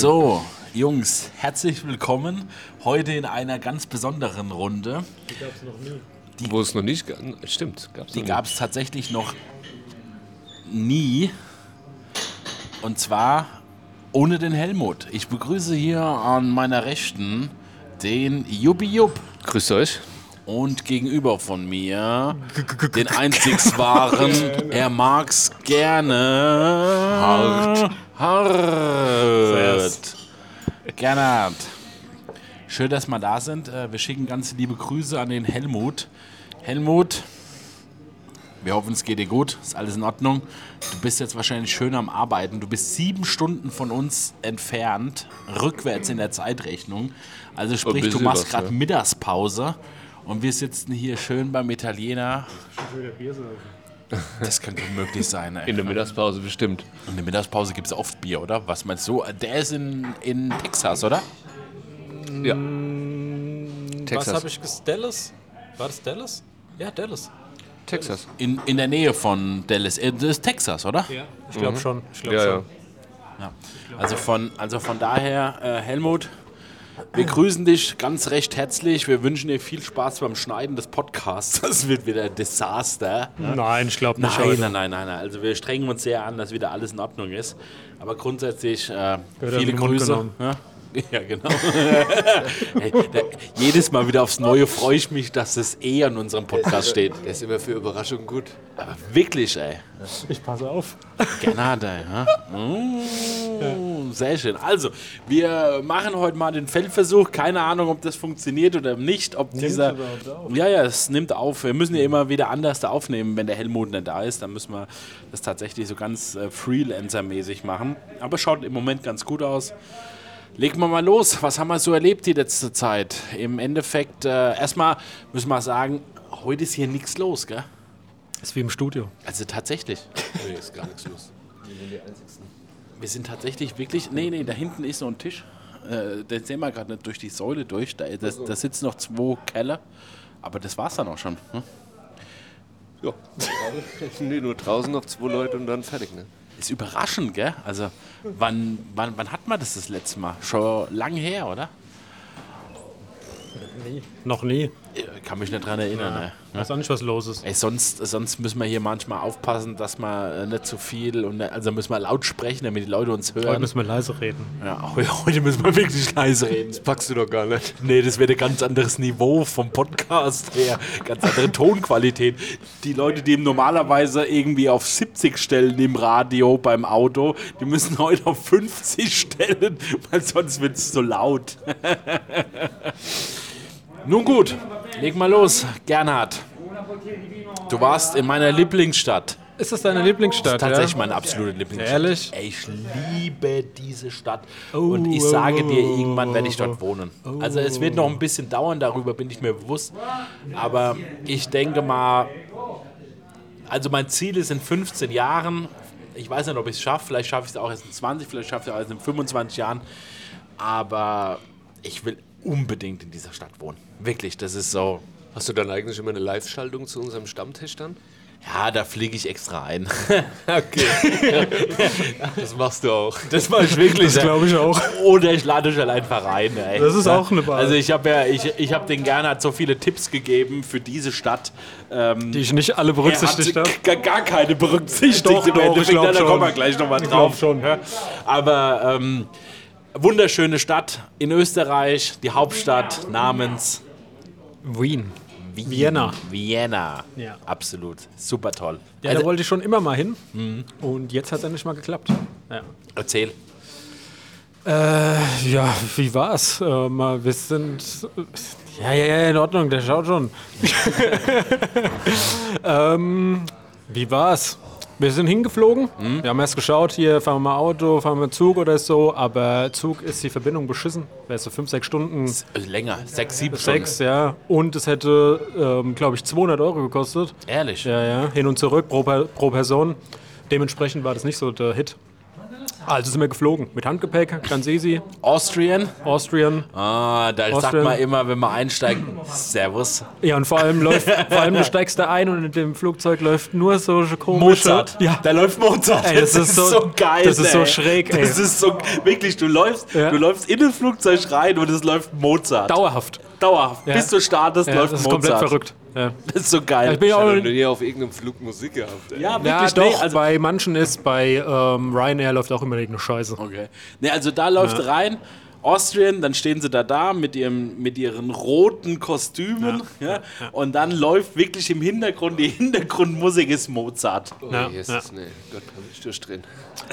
So, Jungs, herzlich willkommen. Heute in einer ganz besonderen Runde. Wo es noch nicht. Stimmt, gab's Die noch gab es tatsächlich noch nie. Und zwar ohne den Helmut. Ich begrüße hier an meiner Rechten den Jubi Jupp. Grüßt euch. Und gegenüber von mir den einzig wahren, er mag's gerne. Hart. Hart. Gernot. Schön, dass wir da sind. Äh, Wir schicken ganz liebe Grüße an den Helmut. Helmut, wir hoffen, es geht dir gut. Ist alles in Ordnung. Du bist jetzt wahrscheinlich schön am Arbeiten. Du bist sieben Stunden von uns entfernt, rückwärts in der Zeitrechnung. Also sprich, du bisschen machst gerade ja. Mittagspause und wir sitzen hier schön beim Italiener. Das könnte möglich sein. Ey. In der Mittagspause bestimmt. In der Mittagspause gibt es oft Bier, oder? Was meinst du? Der ist in, in Texas, oder? Ja. Was Texas. habe ich gesagt? Dallas? War das Dallas? Ja, Dallas. Texas. In, in der Nähe von Dallas. Äh, Das ist Texas, oder? Ja, ich glaube schon. Ich glaub Ja, ja. schon. Ja. Also von, also von daher, äh, Helmut, wir grüßen dich ganz recht herzlich. Wir wünschen dir viel Spaß beim Schneiden des Podcasts. Das wird wieder ein Desaster. Nein, ich glaube nicht. Nein, heute. nein, nein, nein. Also wir strengen uns sehr an, dass wieder alles in Ordnung ist. Aber grundsätzlich äh, viele Grüße. Ja? ja, genau. hey, da, jedes Mal wieder aufs Neue freue ich mich, dass es eh an unserem Podcast steht. Der ist immer für Überraschungen gut. Aber wirklich, ey. Ich passe auf. Granate, ja? Mm, sehr schön. Also, wir machen heute mal den Feldversuch. Keine Ahnung, ob das funktioniert oder nicht. Ob dieser. überhaupt auf? Ja, ja, es nimmt auf. Wir müssen ja immer wieder anders da aufnehmen, wenn der Helmut nicht da ist. Dann müssen wir das tatsächlich so ganz äh, Freelancer-mäßig machen. Aber schaut im Moment ganz gut aus. Legen wir mal los. Was haben wir so erlebt die letzte Zeit? Im Endeffekt, äh, erstmal müssen wir sagen, heute ist hier nichts los, gell? Ist wie im Studio. Also tatsächlich. Nee, ist gar nichts los. Wir sind tatsächlich wirklich. Nee, nee, da hinten ist noch ein Tisch. Äh, den sehen wir gerade nicht durch die Säule durch. Da, da, da sitzen noch zwei Keller. Aber das war's dann auch schon. Hm? Ja. nee, nur draußen noch zwei Leute und dann fertig, ne? Ist überraschend, gell? Also, wann, wann, wann hat man das das letzte Mal? Schon lang her, oder? Noch nie. Ich kann mich nicht dran erinnern. Ne? Ich weiß auch nicht, was los ist. Ey, sonst, sonst müssen wir hier manchmal aufpassen, dass wir äh, nicht zu viel und äh, also müssen wir laut sprechen, damit die Leute uns Heute hören. müssen wir leise reden. Ja, heute müssen wir wirklich leise reden. Das packst du doch gar nicht. Nee, das wäre ein ganz anderes Niveau vom Podcast her. Ganz andere Tonqualität. Die Leute, die normalerweise irgendwie auf 70 stellen im Radio beim Auto, die müssen heute auf 50 stellen, weil sonst wird es so laut. Nun gut, leg mal los, Gernhard. Du warst in meiner Lieblingsstadt. Ist das deine Lieblingsstadt? Tatsächlich ja? meine absolute Lieblingsstadt. Ehrlich? Ey, ich liebe diese Stadt. Oh, und ich oh, sage oh, dir, oh, irgendwann werde ich oh, dort wohnen. Also es wird noch ein bisschen dauern, darüber bin ich mir bewusst. Aber ich denke mal, also mein Ziel ist in 15 Jahren, ich weiß nicht, ob ich es schaffe, vielleicht schaffe ich es auch erst in 20, vielleicht schaffe ich es auch erst in 25 Jahren. Aber ich will unbedingt in dieser Stadt wohnen. Wirklich, das ist so. Hast du dann eigentlich immer eine Live-Schaltung zu unserem Stammtisch dann? Ja, da fliege ich extra ein. Okay. das machst du auch. Das mache ich wirklich. Das glaube ich auch. Oder ich lade euch halt einfach rein. Ey. Das ist auch eine Wahl. Also ich habe ja, ich, ich habe den Gernot so viele Tipps gegeben für diese Stadt. Ähm, Die ich nicht alle er berücksichtigt habe. gar, keine berücksichtigt. Doch, im doch, Endeffekt. ich da kommen wir gleich nochmal Ich drauf. glaub schon. Ja. Aber ähm, wunderschöne Stadt in Österreich, die Hauptstadt namens Wien. Wien. Vienna. Vienna. Ja. Absolut. Super toll. Ja, also, da wollte ich schon immer mal hin. Und jetzt hat es endlich mal geklappt. Ja. erzähl. Äh, ja, wie war's? Äh, mal, wir sind. Ja, ja, ja, in Ordnung, der schaut schon. ähm, wie war's? Wir sind hingeflogen. Wir haben erst geschaut, hier fahren wir mal Auto, fahren wir Zug oder so, aber Zug ist die Verbindung beschissen. Wäre so fünf, sechs Stunden, Also länger. Sechs, sieben sechs, ja. Und es hätte, ähm, glaube ich, 200 Euro gekostet. Stunden. Ehrlich. Ja, ja, hin und zurück pro, per, pro Person. Dementsprechend war das nicht so der Hit. Also sind wir geflogen. Mit Handgepäck, ganz easy. Austrian. Austrian. Ah, da sagt Austrian. man immer, wenn man einsteigt, Servus. Ja, und vor allem läuft, vor allem du steigst da ein und in dem Flugzeug läuft nur so komische... Mozart. Ja. da läuft Mozart. Ey, das ist so- geil. das ist so schräg, ey. Das ist so wirklich. Du läufst, Ja. du läufst in das Flugzeug rein und es läuft Mozart. Dauerhaft. Dauerhaft. Ja. Bis du startest, Ja, läuft das ist Mozart. komplett verrückt. Ja. Das ist so geil. Ich bin ja Ich auch nie auf irgendeinem Flug Musik gehabt. Ey. ja, Ja, wirklich. doch, nee, also, bei manchen ist, bei ähm, Ryanair läuft auch immer irgendeine Scheiße. okay. Nee, also da läuft rein. Austrian, dann stehen sie da da mit, ihrem, mit ihren roten Kostümen ja, und dann läuft wirklich im Hintergrund, die Hintergrundmusik ist Mozart. Oh, Ja, Jesus, nee. Gott, hab ich durchdrehen.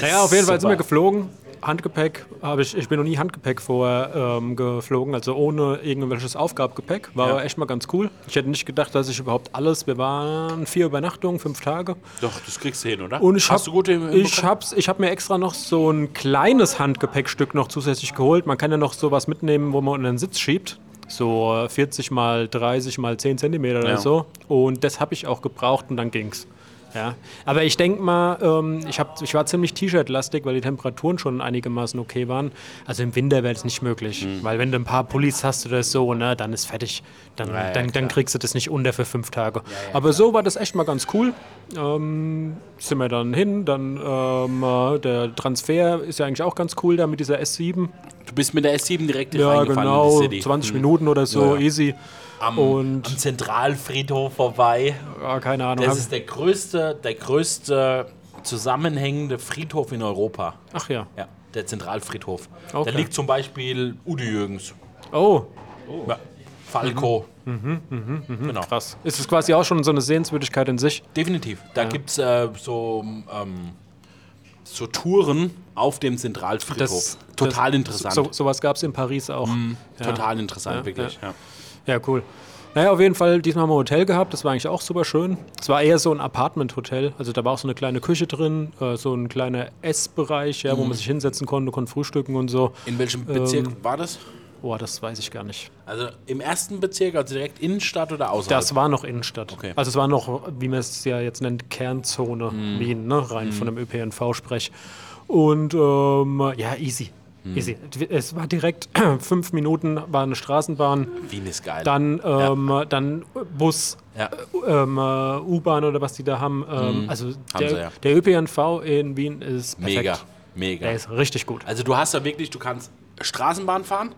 Naja, auf jeden Fall sind wir geflogen. Handgepäck habe ich, ich bin noch nie Handgepäck vorher ähm, geflogen, also ohne irgendwelches Aufgabegepäck. War Ja. aber echt mal ganz cool. Ich hätte nicht gedacht, dass ich überhaupt alles, wir waren vier Übernachtungen, fünf Tage. Doch, das kriegst du hin, oder? Und ich Hast hab, du gut hin- ich hab's, ich habe mir extra noch so ein kleines Handgepäckstück noch zusätzlich geholt. Man kann ja noch sowas mitnehmen, wo man unter den Sitz schiebt. So äh, 40 mal 30 mal 10 Zentimeter Ja. oder so. Und das habe ich auch gebraucht und dann ging's. Ja. Aber ich denke mal, ähm, ich, hab, ich war ziemlich T-Shirt-lastig, weil die Temperaturen schon einigermaßen okay waren. Also im Winter wäre es nicht möglich. Mhm. Weil wenn du ein paar Pullis hast oder so, ne, dann ist fertig. Dann, Ja, ja, dann, kriegst du das nicht unter für fünf Tage. Aber so war das echt mal ganz cool. Ähm, sind wir dann hin, dann ähm, äh, der Transfer ist ja eigentlich auch ganz cool da mit dieser S7. Du bist mit der S7 direkt Ja, reingefahren genau, in die City. 20 Minuten oder so, Ja, ja. easy. Am, Und- am Zentralfriedhof vorbei. Ja, keine Ahnung. Das ist der größte, der größte zusammenhängende Friedhof in Europa. Ach ja. Ja, der Zentralfriedhof. Okay. Da liegt zum Beispiel Udo Jürgens. Oh, Ja. Falco. Mhm. Genau. krass. Ist es quasi auch schon so eine Sehenswürdigkeit in sich? Definitiv. Da gibt es äh, so, ähm, so Touren auf dem Zentralfriedhof. Das- Total das- interessant. So, sowas gab es in Paris auch. Ja. Total interessant, Ja, wirklich. Ja. Ja, cool. Naja, auf jeden Fall, diesmal haben wir ein Hotel gehabt, das war eigentlich auch super schön. Es war eher so ein Apartment-Hotel, also da war auch so eine kleine Küche drin, äh, so ein kleiner Essbereich, ja, wo man sich hinsetzen konnte, konnte frühstücken und so. In welchem Bezirk Ähm, war das? Boah, das weiß ich gar nicht. Also im ersten Bezirk, also direkt Innenstadt oder außerhalb? Das war noch Innenstadt. Okay. Also es war noch, wie man es ja jetzt nennt, Kernzone Wien, ne? rein von dem ÖPNV-Sprech. Und ähm, ja, easy. Easy. Es war direkt fünf Minuten, war eine Straßenbahn, Wien ist geil. dann, ähm, dann Bus, ja. ähm, äh, U-Bahn oder was die da haben. Ähm, also der, sie, ja. der ÖPNV in Wien ist perfekt. Mega, mega. Der ist richtig gut. Also du hast da wirklich, du kannst Straßenbahn fahren,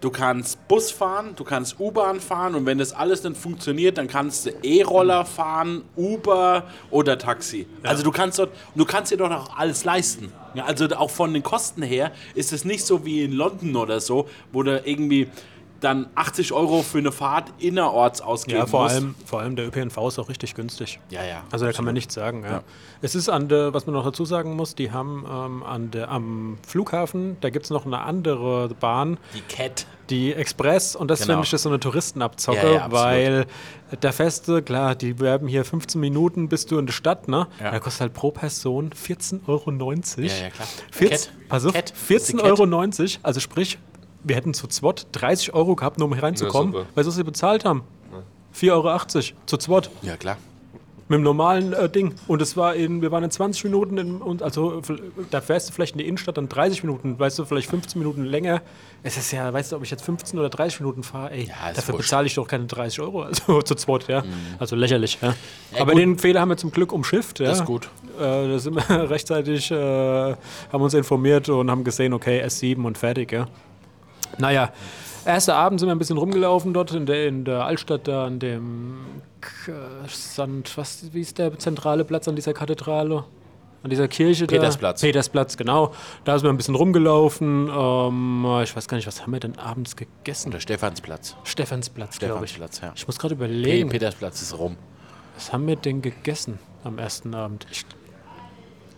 du kannst Bus fahren, du kannst U-Bahn fahren und wenn das alles nicht funktioniert, dann kannst du E-Roller fahren, Uber oder Taxi. Also du kannst dort, du kannst dir dort auch alles leisten. Ja, also auch von den Kosten her ist es nicht so wie in London oder so, wo du irgendwie dann 80 Euro für eine Fahrt innerorts ausgeben Ja, vor musst. allem, vor allem der ÖPNV ist auch richtig günstig. Ja, ja. Also da kann man nichts sagen. Ja. Ja. Es ist an der, was man noch dazu sagen muss, die haben ähm, an der, am Flughafen, da gibt es noch eine andere Bahn, Die Cat. die Express, und das Genau. finde ich ist so eine Touristenabzocke, Ja, weil der Feste, klar, die werben hier 15 Minuten bist du in der Stadt, ne? Ja. Da kostet halt pro Person 14,90 Euro. Ja, ja, klar. 14, Cat. pass auf, Cat. Das ist die 14,90 Euro, also sprich, wir hätten zu zweit 30 Euro gehabt, nur um hier reinzukommen, super. weil sie sie bezahlt haben. 4,80 Euro zu zweit Ja, klar. mit dem normalen äh, Ding. Und es war in, wir waren in 20 Minuten, in, und also da fährst du vielleicht in die Innenstadt dann 30 Minuten, weißt du, vielleicht 15 Minuten länger. Es ist ja, weißt du, ob ich jetzt 15 oder 30 Minuten fahre, ey, Ja, dafür bezahle ich doch keine 30 Euro, also zu zweit, ja. Also lächerlich, ja. Ja, Aber gut. den Fehler haben wir zum Glück umschifft, ja. Das ist gut. Äh, da sind wir rechtzeitig, äh, haben uns informiert und haben gesehen, okay, S7 und fertig, ja. Naja, erster Abend sind wir ein bisschen rumgelaufen dort in der, in der Altstadt, da an dem K Sand, was, wie ist der zentrale Platz an dieser Kathedrale? An dieser Kirche Petersplatz. da? Petersplatz, genau. Da sind wir ein bisschen rumgelaufen. Ähm, ich weiß gar nicht, was haben wir denn abends gegessen? Der Stephansplatz. Stephansplatz, glaube ich. Stephansplatz, ja. Ich muss gerade überlegen, Petersplatz ist rum. was haben wir denn gegessen am ersten Abend? Ich,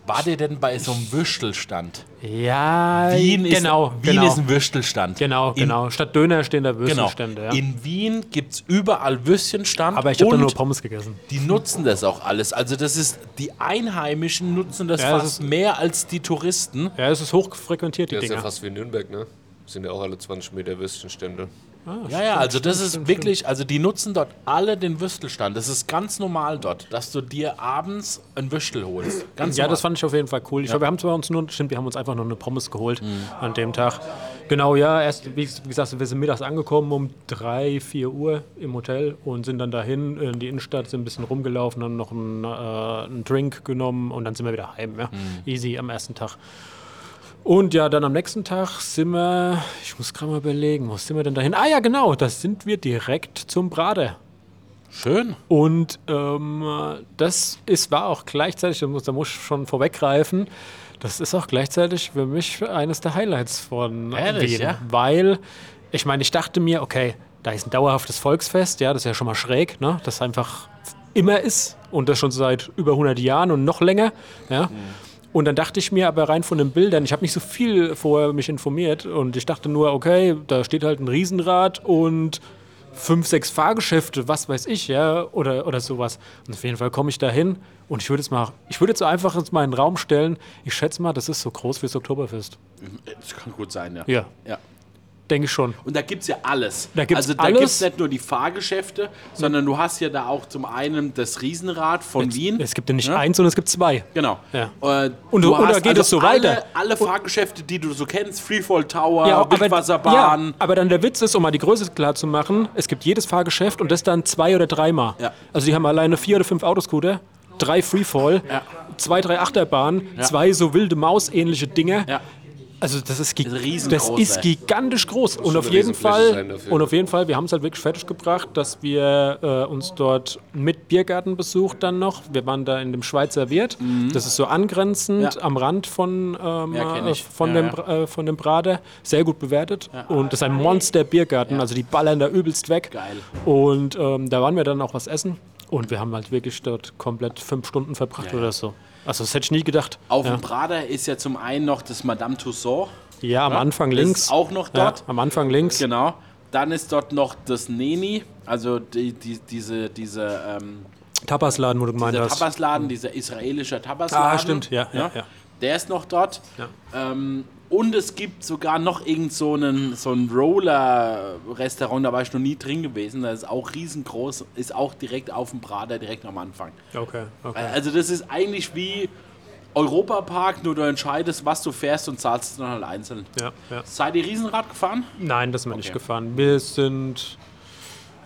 War der denn bei so einem Würstelstand? ja, Wien ist, genau, Wien genau. ist ein Würstelstand. Genau, In, genau. Statt Döner stehen da genau. Würstchenstände. Ja. In Wien gibt es überall Würstchenstand. Aber ich habe da nur Pommes gegessen. die nutzen das auch alles. Also das ist, die Einheimischen nutzen das Ja, das fast ist- mehr als die Touristen. Ja, es ist hochfrequentiert, die Der ist ja Dinger. fast wie Nürnberg, ne? Sind ja auch alle 20 Meter Würstchenstände. Ja, ja, also das ist wirklich, also die nutzen dort alle den Würstelstand. Das ist ganz normal dort, dass du dir abends ein Würstel holst. Ganz Ja, normal. das fand ich auf jeden Fall cool. Ich glaube, wir haben zwar uns nur, stimmt, wir haben uns einfach noch eine Pommes geholt an dem Tag. Genau, ja, erst, wie gesagt, wir sind mittags angekommen um 3, 4 Uhr im Hotel und sind dann dahin in die Innenstadt, sind ein bisschen rumgelaufen, haben noch einen, äh, einen Drink genommen und dann sind wir wieder heim. Ja. Easy am ersten Tag. Und ja, dann am nächsten Tag sind wir, ich muss gerade mal überlegen, wo sind wir denn dahin? Ah ja, genau, da sind wir direkt zum Brader. Schön. Und ähm, das ist, war auch gleichzeitig, da muss, da muss ich schon vorweggreifen, das ist auch gleichzeitig für mich eines der Highlights von Ehrlich, Wien. ja? Weil, ich meine, ich dachte mir, okay, da ist ein dauerhaftes Volksfest, ja, das ist ja schon mal schräg, ne, das einfach immer ist und das schon seit über 100 Jahren und noch länger, ja. Und dann dachte ich mir aber rein von den Bildern, ich habe nicht so viel vorher mich informiert und ich dachte nur, okay, da steht halt ein Riesenrad und fünf, sechs Fahrgeschäfte, was weiß ich, ja, oder, oder sowas. Und auf jeden Fall komme ich da hin und ich würde jetzt mal, ich würde jetzt so einfach jetzt mal in den Raum stellen, ich schätze mal, das ist so groß wie das Oktoberfest. Das kann gut sein, ja. Ja. ja. Denke ich schon. Und da gibt es ja alles. Da gibt's also da gibt es nicht nur die Fahrgeschäfte, sondern du hast ja da auch zum einen das Riesenrad von Wien. Es gibt ja nicht Ja. eins, sondern es gibt zwei. Genau. Ja. Äh, Und- du oder hast geht es so alle, weiter? Alle Fahrgeschäfte, die du so kennst, Freefall Tower, Ja, aber, Wildwasserbahn. ja, aber dann der Witz ist, um mal die Größe klar zu machen, es gibt jedes Fahrgeschäft und das dann zwei oder dreimal. Ja. Also die haben alleine vier oder fünf Autoscooter, drei Freefall, Ja. zwei, drei Achterbahnen, zwei so wilde Maus-ähnliche Dinge. Ja. Also das ist, Das das ist gigantisch groß. Und schon auf jeden Fall, und auf jeden Fall, wir haben es halt wirklich fertig gebracht, dass wir äh, uns dort mit Biergarten besucht dann noch. Wir waren da in dem Schweizer Wirt. Das ist so angrenzend Mhm. Ja. am Rand von, ähm, Ja, äh, von, Ja, dem, äh, von dem Brader. Sehr gut bewertet. Und das ist ein Monster-Biergarten. Also die ballern da übelst weg. Geil. Und ähm, da waren wir dann auch was essen. Und wir haben halt wirklich dort komplett fünf Stunden verbracht oder so. Also das hätte ich nie gedacht. Auf ja. dem Prater ist ja zum einen noch das Madame Tussauds. ja, am Anfang das links. Ist auch noch ja, dort. am Anfang links. Genau. Dann ist dort noch das Neni, also die, die, diese, diese ähm, Tapasladen, wo du gemeint der hast. Tabasladen, dieser israelische Tabasladen. Ah, stimmt, ja, ja, ja. Der ist noch dort. Ja. Ähm, und es gibt sogar noch irgend so einen, so ein Roller-Restaurant, da war ich noch nie drin gewesen. Das ist auch riesengroß, ist auch direkt auf dem Prater, direkt am Anfang. Okay, okay. Also das ist eigentlich wie Europapark, nur du entscheidest, was du fährst und zahlst es dann halt einzeln. Ja, ja. Seid ihr Riesenrad gefahren? Nein, das sind wir nicht Okay. gefahren. Wir sind.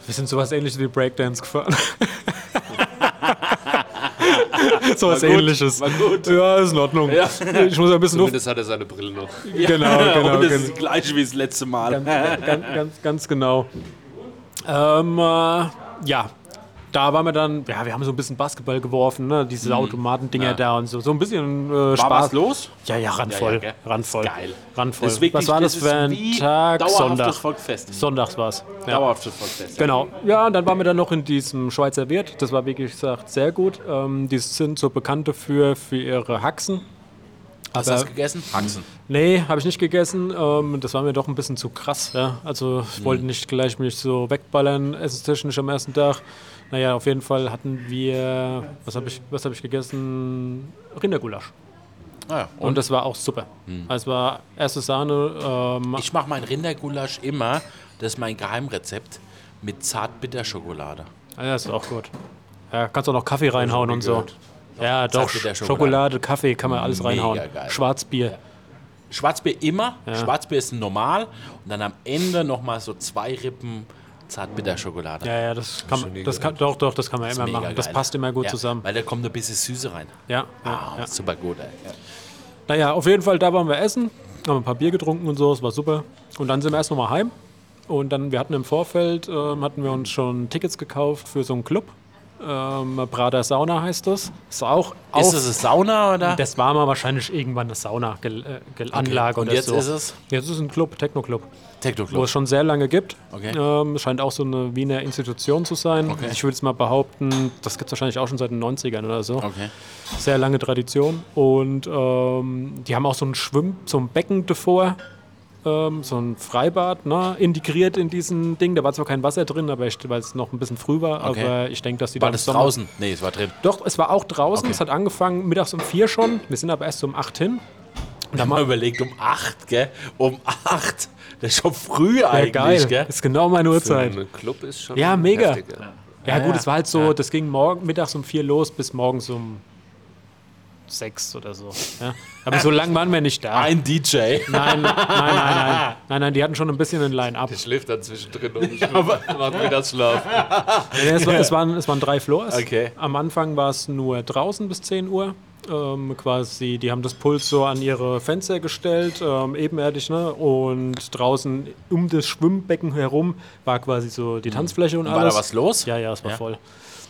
Wir sind sowas ähnliches wie Breakdance gefahren. War gut, ähnliches. war gut. Ja, ist in Ordnung. Ja. Ich muss ein bisschen auf. Zumindest hat er seine Brille noch. Genau, genau. und das genau. ist das gleiche wie das letzte Mal. ganz, ganz, ganz, ganz genau. Ähm, äh, ja, da waren wir dann, ja, wir haben so ein bisschen Basketball geworfen, ne? diese Automatendinger Mhm. Ja. da und so. So ein bisschen äh, War Spaß. was los? Ja, ja, randvoll. Ja, ja, randvoll. Geil. Randvoll. Wirklich- was war das, das für ein wie Tag? Sonntag. Volksfest. Sonntags war es. Ja. Dauerhaftes Volksfest. Genau. Ja, und dann waren wir dann noch in diesem Schweizer Wirt. Das war wirklich gesagt sehr gut. Ähm, die sind so bekannt dafür für ihre Haxen. Hast du das gegessen? Haxen. Nee, habe ich nicht gegessen. Ähm, das war mir doch ein bisschen zu krass. Ja? Also ich wollte nicht gleich mich so wegballern, essenstechnisch am ersten Tag. Naja, auf jeden Fall hatten wir, was habe ich, was hab ich gegessen? Rindergulasch. Ah, ja. Und, das war auch super. Also es war erste Sahne. Ähm, Ich mache mein Rindergulasch immer, das ist mein Geheimrezept, mit Zartbitterschokolade. ah, ja, ist auch gut. Ja, kannst auch noch Kaffee reinhauen und so. gehört. Ja, doch. Schokolade, Kaffee kann man alles Mega reinhauen. geil. Schwarzbier. Schwarzbier immer, Schwarzbier ist normal und dann am Ende nochmal so zwei Rippen Zartbitterschokolade. Ja, ja, das kann man, das kann, doch, doch, das kann man ist immer machen. Das geil. passt immer gut ja, zusammen. Weil da kommt ein bisschen Süße rein. Ja, ja, Ah, ja. super gut, ey. Ja. Naja, auf jeden Fall, da waren wir essen, haben ein paar Bier getrunken und so, es war super. Und dann sind wir erst nochmal heim. Und dann, wir hatten im Vorfeld, ähm, hatten wir uns schon Tickets gekauft für so einen Club. Ähm, Prater Sauna heißt das. Ist auch Ist das eine Sauna oder? das war mal wahrscheinlich irgendwann eine Sauna-Anlage Und oder jetzt so. ist es Jetzt ist es ein Club, Techno-Club, wo Techno-Club. es schon sehr lange gibt. Okay. Ähm, scheint auch so eine Wiener Institution zu sein. Okay. Ich würde jetzt mal behaupten, das gibt es wahrscheinlich auch schon seit den 90ern oder so. Okay. Sehr lange Tradition. Und ähm, die haben auch so ein Schwimm, so ein Becken davor, ähm, so ein Freibad, ne, integriert in diesen Ding. Da war zwar kein Wasser drin, aber weil es noch ein bisschen früh war, Okay. aber ich denke, dass die War da das Sommer- draußen? Nee, es war drin. Doch, es war auch draußen. Okay. Es hat angefangen mittags um vier schon. Wir sind aber erst um acht hin. Da mal überlegt, um 8, gell? Um 8. Das ist schon früh Ja, eigentlich, geil. gell? Das ist genau meine Für Uhrzeit. einen Club ist schon Ja, mega. heftig, ja. Ja, gut, ja. es war halt so, Ja. das ging morgen, mittags um vier los bis morgens um sechs oder so. Ja. Aber so lange waren wir nicht da. Ein DJ. Nein, nein, nein, nein. Nein, nein, die hatten schon ein bisschen ein Line-Up. Der schläft dann zwischendrin und macht Mittagsschlaf. Ja, es, war, es, waren, es waren drei Floors. Okay. Am Anfang war es nur draußen bis 10 Uhr. Ähm, quasi, die haben das Puls so an ihre Fenster gestellt, ähm, ebenerdig, ne? Und draußen um das Schwimmbecken herum war quasi so die Tanzfläche und War alles. da was los? Ja, ja, es war Ja. voll.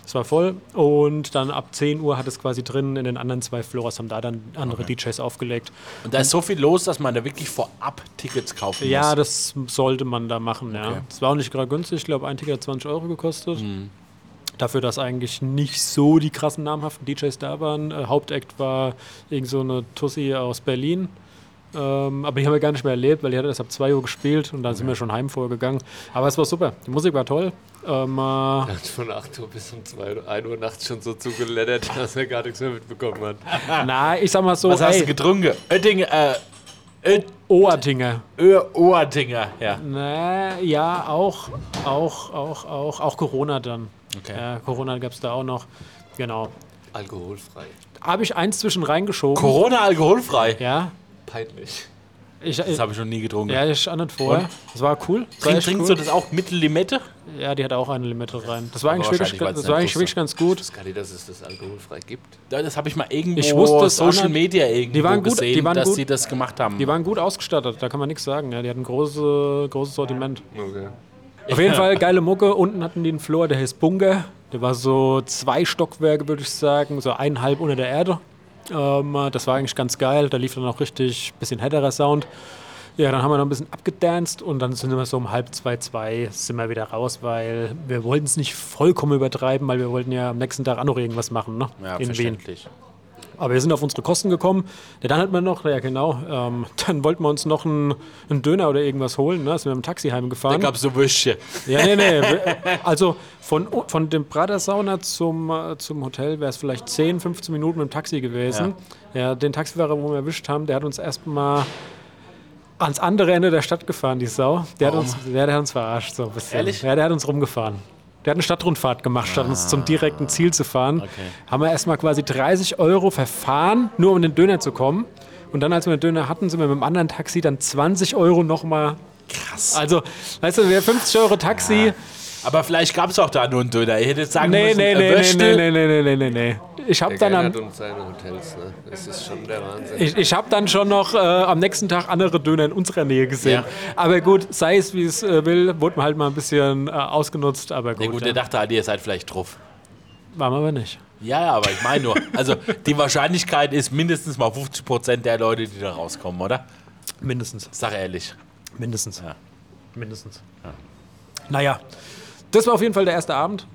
Es war voll. Und dann ab 10 Uhr hat es quasi drin in den anderen zwei Floors, haben da dann andere DJs aufgelegt. Und da ist so viel los, dass man da wirklich vorab Tickets kaufen Ja, muss. das sollte man da machen, ja. Okay. Es war auch nicht gerade günstig, ich glaube, ein Ticket hat 20 Euro gekostet. Mhm. Dafür, dass eigentlich nicht so die krassen namhaften DJs da waren. Äh, Hauptakt war irgend so eine Tussi aus Berlin. Ähm, aber die haben wir gar nicht mehr erlebt, weil die hat erst ab 2 Uhr gespielt und dann sind wir schon heim vorgegangen. Aber es war super. Die Musik war toll. Ähm, äh, Er hat von 8 Uhr bis um 2 Uhr, 1 Uhr nachts schon so zugeleddert, dass er gar nichts mehr mitbekommen hat. na, ich sag mal so, Was hast du ey, getrunken? Oettinger, äh. Ö- Oertinger, ja. Na, ja, auch, auch, auch, auch, auch Corona dann. Okay. Ja, Corona gab es da auch noch. Genau. Alkoholfrei. Habe ich eins zwischen reingeschoben. Corona alkoholfrei. ja. Peinlich. Ich, Das ich, habe ich noch nie getrunken. ja, ich an und vorher. Und? Das war cool. Das war Trink, echt trinkst cool. du das auch mit Limette? Ja, die hat auch eine Limette rein. Das war eigentlich, wirklich, das war eigentlich wirklich ganz gut. Das gar nicht, dass es das alkoholfrei gibt. Das habe ich mal irgendwo Ich wusste Social nicht. Media irgendwo Die waren gut, gesehen, die waren dass gut. sie das gemacht haben. Die waren gut ausgestattet, da kann man nichts sagen. Ja, die hatten große, großes Sortiment. Okay. Auf jeden Fall geile Mucke. Unten hatten die einen Floor, der hieß Bunker. Der war so zwei Stockwerke, würde ich sagen, so eineinhalb unter der Erde. Ähm, das war eigentlich ganz geil. Da lief dann auch richtig bisschen härterer Sound. Ja, dann haben wir noch ein bisschen abgedanced und dann sind wir so um halb zwei, zwei sind wir wieder raus, weil wir wollten es nicht vollkommen übertreiben, weil wir wollten ja am nächsten Tag auch noch irgendwas machen, ne? ja, in Wien. Aber wir sind auf unsere Kosten gekommen. Ja, dann hatten wir noch, ja genau, ähm, dann wollten wir uns noch einen, einen Döner oder irgendwas holen. Ne? Sind wir mit dem Taxi Da heimgefahren. gab es so Würstchen. Ja, nee, nee. Also von, von dem Prater-Sauna zum, äh, zum Hotel wäre es vielleicht 10, 15 Minuten mit dem Taxi gewesen. Ja. den Taxifahrer, wo wir erwischt haben, der hat uns erstmal ans andere Ende der Stadt gefahren, die Sau. Der hat, uns, der, der hat uns verarscht so ein bisschen. Ehrlich? Ja, der hat uns rumgefahren. Der hat eine Stadtrundfahrt gemacht, statt uns zum direkten Ziel zu fahren. Okay. Haben wir erstmal quasi 30 Euro verfahren, nur um in den Döner zu kommen. Und dann, als wir den Döner hatten, sind wir mit dem anderen Taxi dann 20 Euro nochmal. Krass. Also, weißt du, wir 50 Euro Taxi. Aber vielleicht gab es auch da nur einen Döner. Ihr hättet sagen Nee, müssen, nee, nee, nee, nee, nee, nee, nee, nee, nee. Ich habe dann, am, seine Hotels, ne? Das ist schon der Wahnsinn. ich, ich hab dann schon noch äh, am nächsten Tag andere Döner in unserer Nähe gesehen. Ja. Aber gut, sei es wie es äh, will, wurde man halt mal ein bisschen äh, ausgenutzt, aber gut. Ja, gut, ja. der dachte halt, ihr seid vielleicht drauf. Waren wir aber nicht. Ja, ja, aber ich meine nur, also die Wahrscheinlichkeit ist mindestens mal 50% der Leute, die da rauskommen, oder? Mindestens. Sag ehrlich. Mindestens. Ja. Mindestens. Naja, das war auf jeden Fall der erste Abend.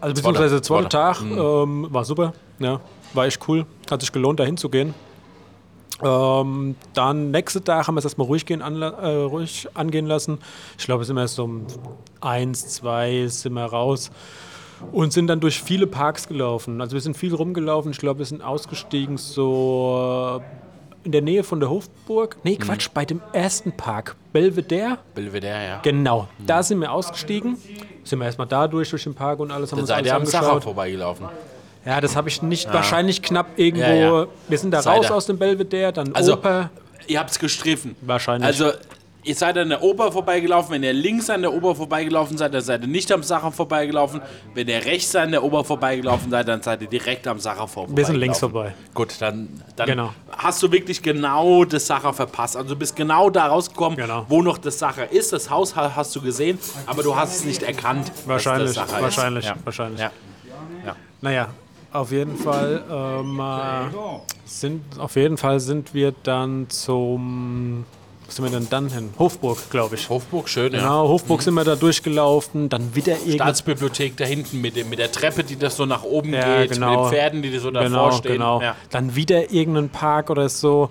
Also beziehungsweise der zweite. Tag. Ähm, war super. Ja, war echt cool. Hat sich gelohnt, da hinzugehen. Ähm, dann nächsten Tag haben wir es erstmal ruhig, gehen anla- äh, ruhig angehen lassen. Ich glaube, es sind wir erst um eins, zwei sind wir raus und sind dann durch viele Parks gelaufen. Also wir sind viel rumgelaufen. Ich glaube, wir sind ausgestiegen so in der Nähe von der Hofburg. Nee, Quatsch, bei dem ersten Park. Belvedere. Belvedere, ja. Genau, da sind wir ausgestiegen. Sind wir erstmal da durch, durch den Park und alles, haben Dann seid ihr am Sacher vorbeigelaufen. Ja, das habe ich nicht, wahrscheinlich knapp irgendwo. Ja, ja. Wir sind da Seid raus ihr. aus dem Belvedere, dann Also, Oper. ihr habt es gestriffen. Wahrscheinlich. Also, ihr seid an der Oper vorbeigelaufen. Wenn ihr links an der Oper vorbeigelaufen seid, dann seid ihr nicht am Sacher vorbeigelaufen. Wenn ihr rechts an der Oper vorbeigelaufen seid, dann seid ihr direkt am Sacher vorbeigelaufen. Wir sind links vorbei. Gut, dann, dann Genau. hast du wirklich genau das Sacher verpasst. Also du bist genau da rausgekommen, Genau. wo noch das Sacher ist. Das Haus ha- hast du gesehen, aber du hast es nicht erkannt. Wahrscheinlich, wahrscheinlich. Ja. wahrscheinlich. Ja. Naja, auf jeden Fall ähm, äh, sind auf jeden Fall sind wir dann zum wo sind wir denn dann hin? Hofburg, glaube ich. Hofburg, schön, ja. Genau, Hofburg sind wir da durchgelaufen, dann wieder irgendwie. Staatsbibliothek da hinten mit, dem, mit der Treppe, die das so nach oben Ja, geht, genau. mit den Pferden, die so davor Genau, stehen. genau. Ja. Dann wieder irgendein Park oder so.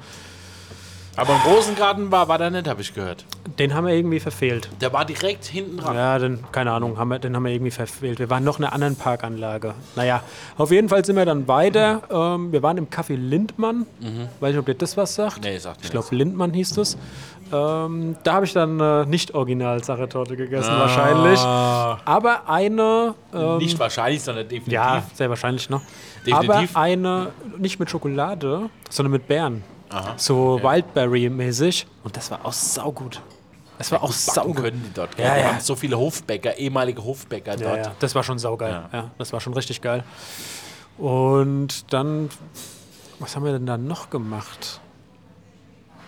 Aber im Rosengarten war, war der nicht, habe ich gehört. Den haben wir irgendwie verfehlt. Der war direkt hinten dran. Ja, den, keine Ahnung, haben wir, den haben wir irgendwie verfehlt. Wir waren noch in einer anderen Parkanlage. Naja, auf jeden Fall sind wir dann weiter. Ähm, wir waren im Café Lindmann. Weiß nicht, ob dir das was sagt. Nee, sagt Ich glaube, Lindmann hieß das. Ähm, da habe ich dann äh, nicht original Sachertorte gegessen, wahrscheinlich. Aber eine. Ähm, Nicht wahrscheinlich, sondern definitiv. ja, sehr wahrscheinlich, ne? Definitiv. Aber eine nicht mit Schokolade, sondern mit Beeren. So Wildberry-mäßig. Und das war auch saugut. Es war auch Backen saugut. können die dort. gell? Ja, ja. haben so viele Hofbäcker, ehemalige Hofbäcker Ja, dort. ja, das war schon saugeil. Ja. Ja. das war schon richtig geil. Und dann, was haben wir denn da noch gemacht?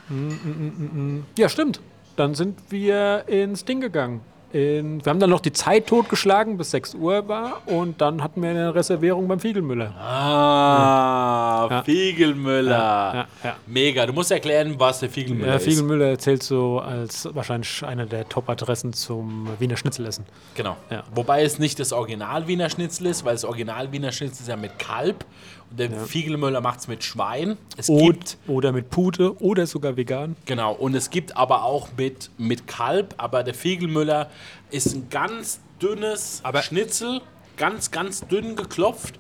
Mm, mm, mm. Ja, stimmt. Dann sind wir ins Ding gegangen. In, wir haben dann noch die Zeit totgeschlagen, bis 6 Uhr war. Und dann hatten wir eine Reservierung beim Fiegelmüller. Ah, Ja. Fiegelmüller. Ja, ja. Mega. Du musst erklären, was der Fiegelmüller ist. Fiegelmüller zählt so als wahrscheinlich eine der Top-Adressen zum Wiener Schnitzelessen. Genau. Wobei es nicht das Original Wiener Schnitzel ist, weil das Original Wiener Schnitzel ist ja mit Kalb der Fiegelmüller macht es mit Schwein. Es gibt Und, oder mit Pute oder sogar vegan. genau und es gibt aber auch mit mit Kalb, aber der Fiegelmüller ist ein ganz dünnes Aber- Schnitzel, ganz ganz dünn geklopft,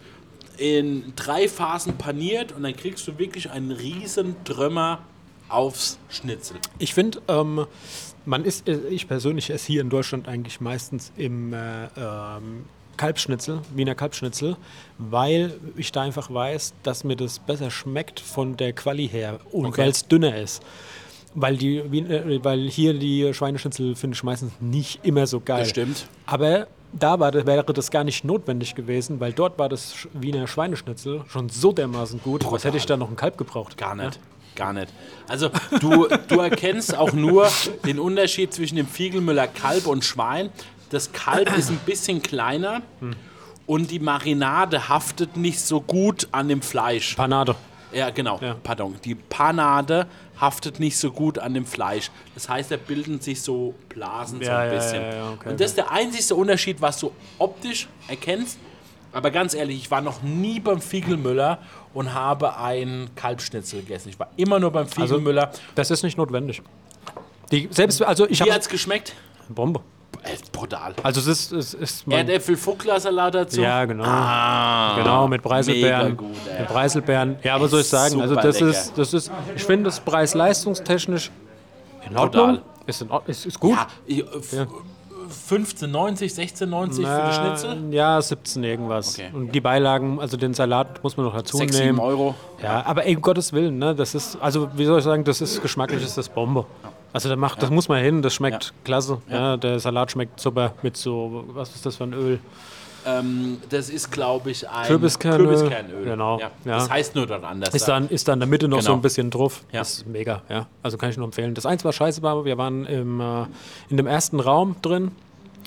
in drei Phasen paniert und dann kriegst du wirklich einen riesen Trümmer aufs Schnitzel. Ich finde, ähm, man ist, äh, ich persönlich esse hier in Deutschland eigentlich meistens im äh, ähm, Kalbschnitzel, Wiener Kalbschnitzel, weil ich da einfach weiß, dass mir das besser schmeckt von der Quali her und Okay. weil es dünner ist. Weil, die, äh, weil hier die Schweineschnitzel finde ich meistens nicht immer so geil. Das stimmt. Aber da war, wäre das gar nicht notwendig gewesen, weil dort war das Wiener Schweineschnitzel schon so dermaßen gut. Was hätte ich da noch ein Kalb gebraucht? Gar nicht. Gar nicht. Also du, du erkennst auch nur den Unterschied zwischen dem Fiegelmüller Kalb und Schwein. Das Kalb ist ein bisschen kleiner und die Marinade haftet nicht so gut an dem Fleisch. Panade. Ja, genau. Ja. Pardon. Die Panade haftet nicht so gut an dem Fleisch. Das heißt, da bilden sich so Blasen so Ja, ein ja, bisschen. ja, ja, okay, und das ist der einzige Unterschied, was du optisch erkennst. Aber ganz ehrlich, ich war noch nie beim Fiegelmüller und habe ein Kalbschnitzel gegessen. Ich war immer nur beim Also Fiegelmüller. Das ist nicht notwendig. Die, selbst, also ich Wie habe hat es geschmeckt? Bombe. Äh, brutal. Also es ist, es ist Erdäpfel, Fucklersalat dazu. ja genau, Ah, genau mit Preiselbeeren, gut, mit Preiselbeeren. Ja, aber soll ich sagen, also das lecker. ist, das ist, ich finde das preis-leistungstechnisch in Ordnung. Total. Ist, in, Ord- ist, ist gut. Ja, ich, äh, f- Ja. 15,90, 16,90 für die Schnitzel. Ja, 17 irgendwas. Okay. Und die Beilagen, also den Salat muss man noch dazu 6, 7 nehmen. Euro. Ja, aber ey, um Gottes Willen, ne, das ist, also wie soll ich sagen, das ist geschmacklich, ist das Bombe. Also da macht, das muss man hin, das schmeckt Ja. klasse. Ja. der Salat schmeckt super mit so, was ist das für ein Öl? Ähm, das ist, glaube ich, ein Kürbiskernöl. Kürbiskernöl. Genau, Ja. ja. Das heißt nur dort anders. Ist dann, ist da in der Mitte noch so Genau. ein bisschen drauf. Ja. Das ist mega, ja. Also kann ich nur empfehlen. Das eins war scheiße, war, wir waren im, äh, in dem ersten Raum drin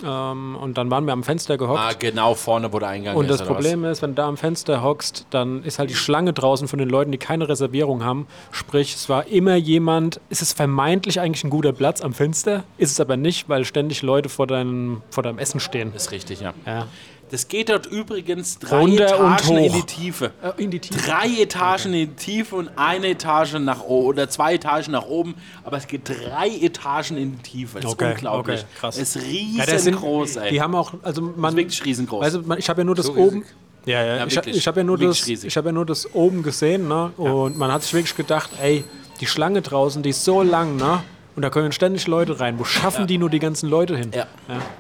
ähm, und dann waren wir am Fenster gehockt. ah, genau vorne, wo der Eingang Und ist. das oder Problem ist, wenn du da am Fenster hockst, dann ist halt die Schlange draußen von den Leuten, die keine Reservierung haben. Sprich, es war immer jemand, es ist vermeintlich eigentlich ein guter Platz am Fenster, ist es aber nicht, weil ständig Leute vor deinem, vor deinem Essen stehen. Was? Ist richtig, ja. Ja. Das geht dort übrigens drei und Etagen in die Tiefe. Äh, In die Tiefe. Drei Etagen in die Tiefe und eine Etage nach oben oder zwei Etagen nach oben, aber es geht drei Etagen in die Tiefe. Das Okay, ist unglaublich. okay, krass. Das ist Ja, das sind, riesengroß, ey. Die haben auch, also man, wirklich riesengroß. Also man, ich habe ja nur das So oben. riesig? Ja, ja, Ja, ich, ich habe ja nur Wirklich das, riesig. ich habe ja nur das oben gesehen, ne? Und man hat sich wirklich gedacht, ey, die Schlange draußen, die ist so lang, ne? Und da können ständig Leute rein. Wo schaffen die nur die ganzen Leute hin? ja.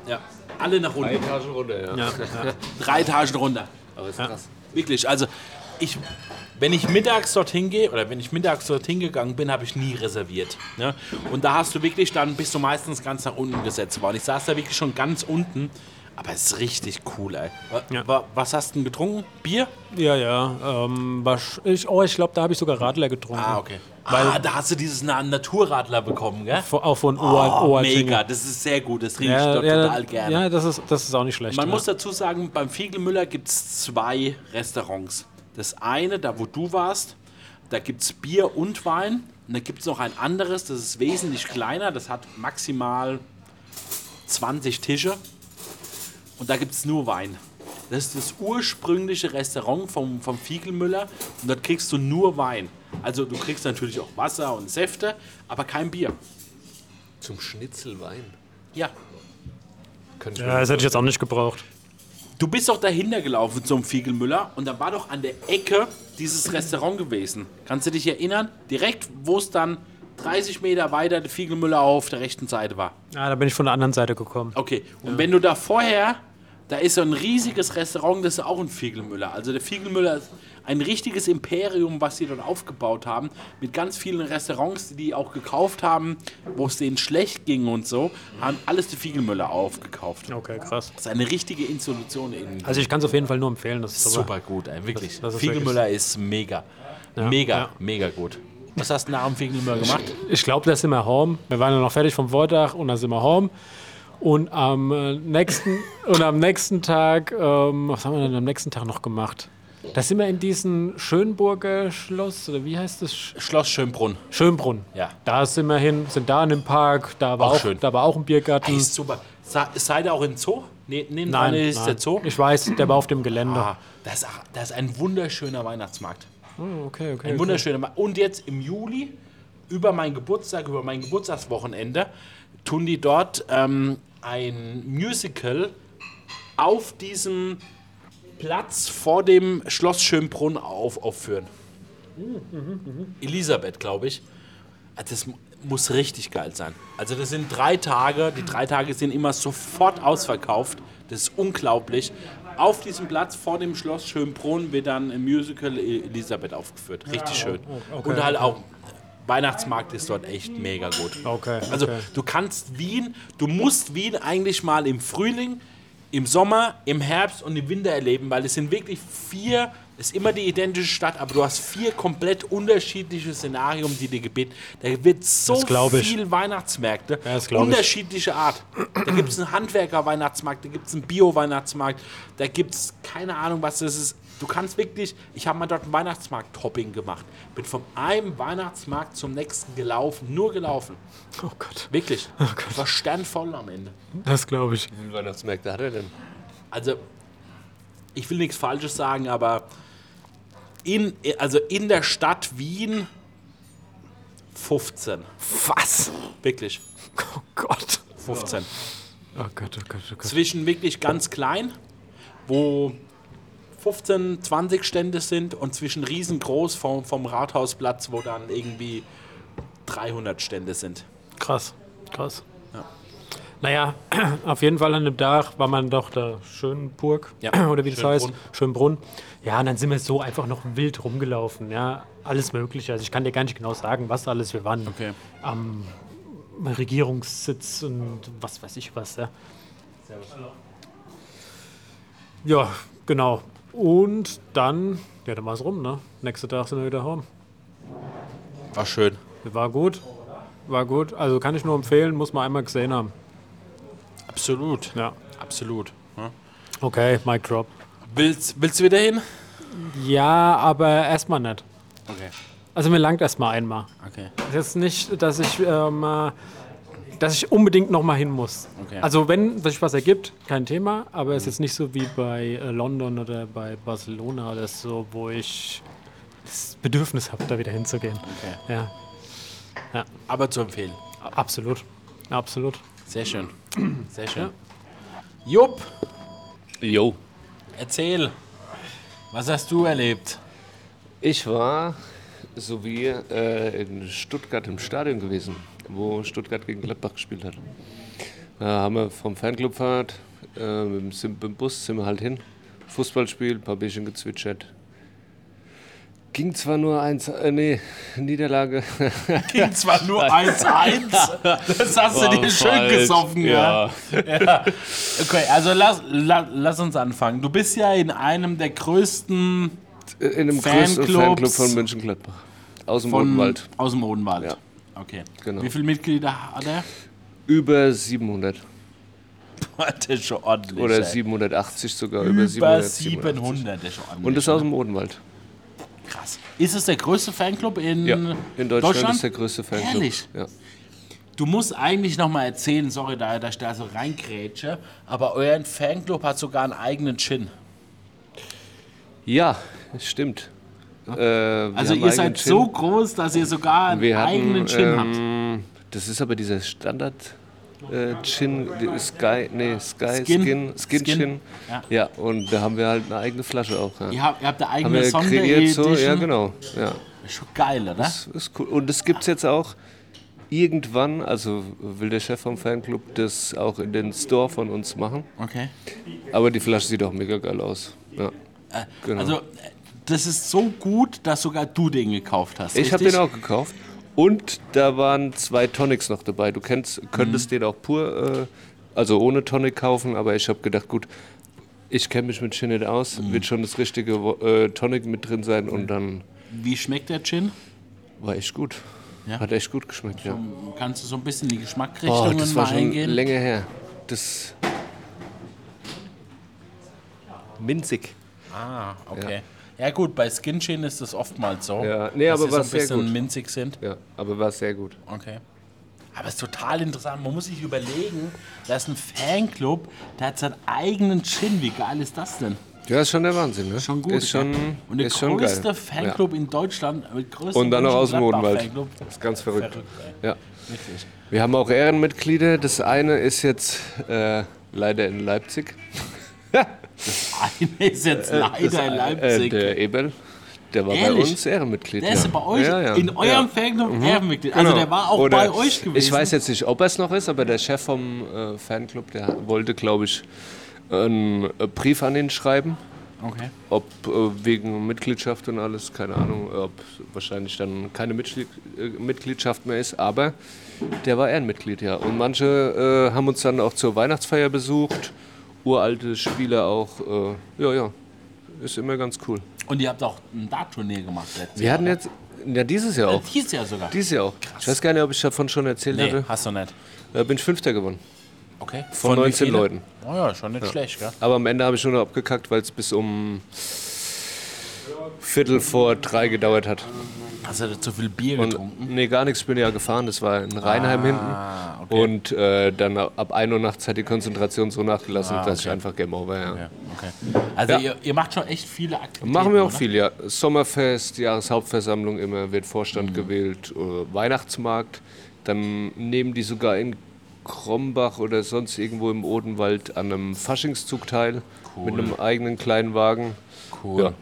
ja. Alle nach unten. Etagen runter, ja. Ja, ja. Drei Etagen runter. Aber ist krass. Wirklich, also ich, wenn ich mittags dorthin gehe oder wenn ich mittags dorthin gegangen bin, habe ich nie reserviert. Ne? Und da hast du wirklich, dann bist du meistens ganz nach unten gesetzt worden. Ich saß da wirklich schon ganz unten, aber es ist richtig cool, ey. Ja. wa- Was hast du denn getrunken? Bier? Ja, ja. Ähm, ich, oh, ich glaube, da habe ich sogar Radler getrunken. Ah, okay. ah, da hast du dieses Na- Naturradler bekommen, gell? Auch von Oh, Ohr, mega, das ist sehr gut, das ich Ja, dort ja, total gerne. ja das, ist, das ist auch nicht schlecht. Man muss dazu sagen, beim Fiegelmüller gibt es zwei Restaurants. Das eine, da wo du warst, da gibt es Bier und Wein. Und da gibt es noch ein anderes, das ist wesentlich kleiner, das hat maximal 20 Tische. Und da gibt es nur Wein. Das ist das ursprüngliche Restaurant vom, vom Fiegelmüller und dort kriegst du nur Wein. Also du kriegst natürlich auch Wasser und Säfte, aber kein Bier. Zum Schnitzelwein. Ja. Könnte ich Ja, das hätte ich jetzt auch nicht gebraucht. Du bist doch dahinter gelaufen zum Fiegelmüller und da war doch an der Ecke dieses Restaurant gewesen. Kannst du dich erinnern? Direkt, wo es dann 30 Meter weiter der Fiegelmüller auf der rechten Seite war. Ja, da bin ich von der anderen Seite gekommen. Okay, und wenn du da vorher, da ist so ein riesiges Restaurant, das ist auch ein Fiegelmüller. Also der Fiegelmüller ist ein richtiges Imperium, was sie dort aufgebaut haben, mit ganz vielen Restaurants, die die auch gekauft haben, wo es denen schlecht ging und so, haben alles die Fiegelmüller aufgekauft. Okay, krass. Das ist eine richtige Institution in Also ich kann es auf jeden Fall nur empfehlen. Das ist Super gut, ey, wirklich. Das- das ist Fiegelmüller ist mega. mega, ja. mega gut. Was hast du nach dem Fiegelmüller gemacht? Ich glaube, da sind wir home. Wir waren ja noch fertig vom Vortag und da sind wir home. Und am äh, nächsten, und am nächsten Tag, ähm, was haben wir denn am nächsten Tag noch gemacht? Da sind wir in diesem Schönburger Schloss, oder wie heißt das? Sch- Schloss Schönbrunn. Schönbrunn. Ja. Da sind wir hin, sind da in dem Park, da war Auch auch, schön. Da war auch ein Biergarten. Ey, ist super. Seid ihr auch im Zoo? Ne, neben nein, ist nein. der Zoo. Ich weiß, der war auf dem Gelände. Ah, das, ist, das ist ein wunderschöner Weihnachtsmarkt. Oh, okay, okay. Ein okay. wunderschöner Markt. Und jetzt im Juli, über mein Geburtstag, über mein Geburtstagswochenende, tun die dort ähm, ein Musical auf diesem Platz vor dem Schloss Schönbrunn auf, aufführen. Elisabeth, glaube ich. Also Das mu- muss richtig geil sein. Also das sind drei Tage, die drei Tage sind immer sofort ausverkauft. Das ist unglaublich. Auf diesem Platz vor dem Schloss Schönbrunn wird dann ein Musical E- Elisabeth aufgeführt. Richtig schön. Und halt auch Weihnachtsmarkt ist dort echt mega gut. Okay, Also okay. du kannst Wien, du musst Wien eigentlich mal im Frühling, im Sommer, im Herbst und im Winter erleben, weil es sind wirklich vier, ist immer die identische Stadt, aber du hast vier komplett unterschiedliche Szenarien, die dir gebeten. Da wird so viel Weihnachtsmärkte, Ja, das glaub ich. unterschiedliche Art. Da gibt es einen Handwerker-Weihnachtsmarkt, da gibt es einen Bio-Weihnachtsmarkt, da gibt es keine Ahnung, was das ist. Du kannst wirklich, ich habe mal dort ein Weihnachtsmarkt-Hopping gemacht. Bin von einem Weihnachtsmarkt zum nächsten gelaufen, nur gelaufen. Oh Gott, Wirklich. Ich war sternvoll am Ende. das glaube ich. Wie viele Weihnachtsmärkte hat er denn? Also, ich will nichts Falsches sagen, aber in, also in der Stadt Wien 15. Was? Wirklich. Oh Gott. 15. Oh Gott, oh Gott, oh Gott. Zwischen wirklich ganz klein, wo 15, 20 Stände sind und zwischen riesengroß vom, vom Rathausplatz, wo dann irgendwie 300 Stände sind. Krass, krass. Naja, auf jeden Fall an dem Tag war man doch da Schönburg, Ja, oder wie das Schönbrunn. heißt, Schönbrunn. Ja, und dann sind wir so einfach noch wild rumgelaufen, ja, alles mögliche. Also ich kann dir gar nicht genau sagen, was alles. Wir waren Okay. am Regierungssitz und was weiß ich was, ja. Ja, genau. Und dann, ja, dann war es rum, ne? Nächster Tag sind wir wieder home. War schön. War gut, war gut. Also kann ich nur empfehlen, muss man einmal gesehen haben. Absolut. Ja. Absolut. Ja. Okay, Mic Drop. Willst, willst du wieder hin? Ja, aber erstmal nicht. Okay. Also mir langt erstmal einmal. Okay. Es ist jetzt nicht, dass ich, ähm, äh, dass ich unbedingt noch mal hin muss. Okay. Also wenn sich was ergibt, kein Thema, aber es ist jetzt nicht so wie bei äh, London oder bei Barcelona oder so, wo ich das Bedürfnis habe, da wieder hinzugehen. Okay. Ja, Aber zu empfehlen. absolut. Absolut. Sehr schön. Sehr schön. Jupp, Jo. erzähl. Was hast du erlebt? Ich war, so wie äh, in Stuttgart im Stadion gewesen, wo Stuttgart gegen Gladbach gespielt hat. Da haben wir vom Fanclubfahrt äh, mit, dem, Sim- mit dem Bus sind wir halt hin. Fußballspiel, ein paar Bierchen gezwitschert. Ging zwar nur eins, äh, nee, Niederlage. Ging zwar nur 1-1, das hast du dir schön Falsch, gesoffen, ja. ja. Okay, also lass, la, lass uns anfangen. Du bist ja in einem der größten In einem größten Fanclubs Fanclub von Mönchengladbach. Aus dem von, Odenwald. aus dem Odenwald. Ja. Okay. Genau. Wie viele Mitglieder hat er? Über 700. Das ist schon ordentlich. Oder ey. 780 sogar. Über, Über 700. 700, das ist schon ordentlich. Und das aus dem Odenwald. Krass. Ist es der größte Fanclub in, Ja, in Deutschland, ist der größte Fanclub. Ehrlich? Ja. Du musst eigentlich noch mal erzählen, sorry, da, dass ich da so reingrätsche, aber euer Fanclub hat sogar einen eigenen Gin. Ja, stimmt. Äh, wir Also ihr seid Gin. so groß, dass ihr sogar einen Wir hatten, eigenen habt. ähm, Das ist aber dieser Standard äh, die Sky, nee, Sky, Skin. Skin, Skin, Skin. Gin. Ja. Ja. und da haben wir halt eine eigene Flasche auch. Ja. Ihr habt, ihr habt eine haben eigene wir kreiert so, ja genau. Ja. Ist schon geil, oder? Das ist cool. Und das gibt es jetzt auch irgendwann, also will der Chef vom Fanclub das auch in den Store von uns machen. Okay. Aber die Flasche sieht auch mega geil aus. Ja. Genau. Also, äh, das ist so gut, dass sogar du den gekauft hast. Ich habe den auch gekauft. Und da waren zwei Tonics noch dabei. Du kennst, könntest Mhm. den auch pur, äh, also ohne Tonic kaufen, aber ich habe gedacht, gut, ich kenne mich mit Gin nicht aus, Mhm. wird schon das richtige äh, Tonic mit drin sein und dann Wie schmeckt der Gin? war echt gut. Ja? Hat echt gut geschmeckt, ja. Kannst du so ein bisschen in die Oh, Geschmackrichtungen das war mal schon eingehen? länger her. Das minzig. Ah, okay. Ja. Gut, bei Skin Gin ist das oftmals so. Ja, nee, dass aber sie so war ein sehr bisschen gut. minzig sind. Ja, aber war sehr gut. Okay. Aber es ist total interessant. Man muss sich überlegen, da ist ein Fanclub, der hat seinen eigenen Gin. Wie geil ist das denn? Ja, ist schon der Wahnsinn, ne? Schon gut. Ist schon? Und der ist schon größte geil. Fanclub in Deutschland. Ja. Und dann noch aus dem Odenwald. Fanclub. Das ist ganz verrückt. Verrückt. Ja. Richtig. Wir haben auch Ehrenmitglieder. Das eine ist jetzt äh, leider in Leipzig. Eine ist jetzt leider in Äh, Leipzig. der Ebel. Der war Ehrlich? bei uns Ehrenmitglied. der ja. ist bei euch ja, ja. in eurem. Mhm. Fanclub Ehrenmitglied. Also Genau. der war auch Oder bei euch gewesen. Ich weiß jetzt nicht, ob er es noch ist, aber der Chef vom äh, Fanclub, der wollte, glaube ich, einen äh, Brief an ihn schreiben. Okay. Ob äh, wegen Mitgliedschaft und alles, keine Ahnung, ob wahrscheinlich dann keine Mitglied, äh, Mitgliedschaft mehr ist, aber der war Ehrenmitglied, ja. Und manche äh, haben uns dann auch zur Weihnachtsfeier besucht, uralte Spieler auch, äh, ja, ja, ist immer ganz cool. Und ihr habt auch ein Dart-Turnier gemacht letztes Wir Jahr. hatten jetzt, ja, dieses Jahr Äh, auch, Dieses Jahr sogar. dieses Jahr auch. Ich weiß gar nicht, ob ich davon schon erzählt nee, hatte, hast du nicht. da bin ich Fünfter gewonnen, Okay. von, wie 19 viele? Leuten. Oh ja, schon nicht schlecht, gell? Aber am Ende habe ich schon noch abgekackt, weil es bis um Viertel vor drei gedauert hat. Hast du zu viel Bier Und, getrunken? nee, gar nichts. Ich bin ja gefahren. Das war in Rheinheim Ah, hinten. okay. Und äh, dann ab 1 Uhr nachts hat die Konzentration so nachgelassen, dass ich Ah, okay. einfach Game Over. Ja. Ja, okay. Also Ja. Ihr, ihr macht schon echt viele Aktivitäten. Machen wir auch oder? viel, ja. Sommerfest, Jahreshauptversammlung immer, wird Vorstand Mhm. gewählt, äh, Weihnachtsmarkt. Dann nehmen die sogar in Krombach oder sonst irgendwo im Odenwald an einem Faschingszug teil. Mit einem eigenen kleinen Wagen. Cool. Ja.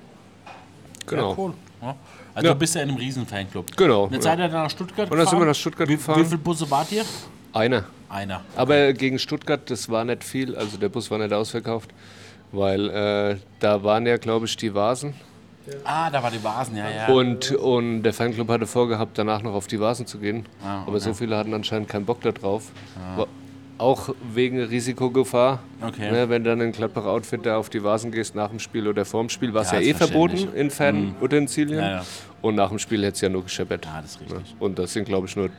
Genau. Ja, cool. Ja. Also Ja. du bist ja in einem Riesen-Fanclub. Genau, Und jetzt seid ihr dann nach Stuttgart Und dann sind wir gefahren? nach Stuttgart wie, gefahren. Wie viele Busse wart ihr? Einer. Einer. Aber gegen Stuttgart, das war nicht viel, also der Bus war nicht ausverkauft, weil äh, da waren ja, glaube ich, die Vasen. Ah, da war die Vasen, ja, ja. Und, und der Fanclub hatte vorgehabt, danach noch auf die Vasen zu gehen. Ah, Aber so viele hatten anscheinend keinen Bock da drauf. Auch wegen Risikogefahr. Okay. Ne, wenn dann in Gladbach Outfit da auf die Vasen gehst nach dem Spiel oder vorm Spiel, war es Ja, ja, eh verboten in Fanutensilien. Ja, ja. Und nach dem Spiel hätte es ja nur gescheppert. Ja, das ist richtig. Und das sind, glaube ich, nur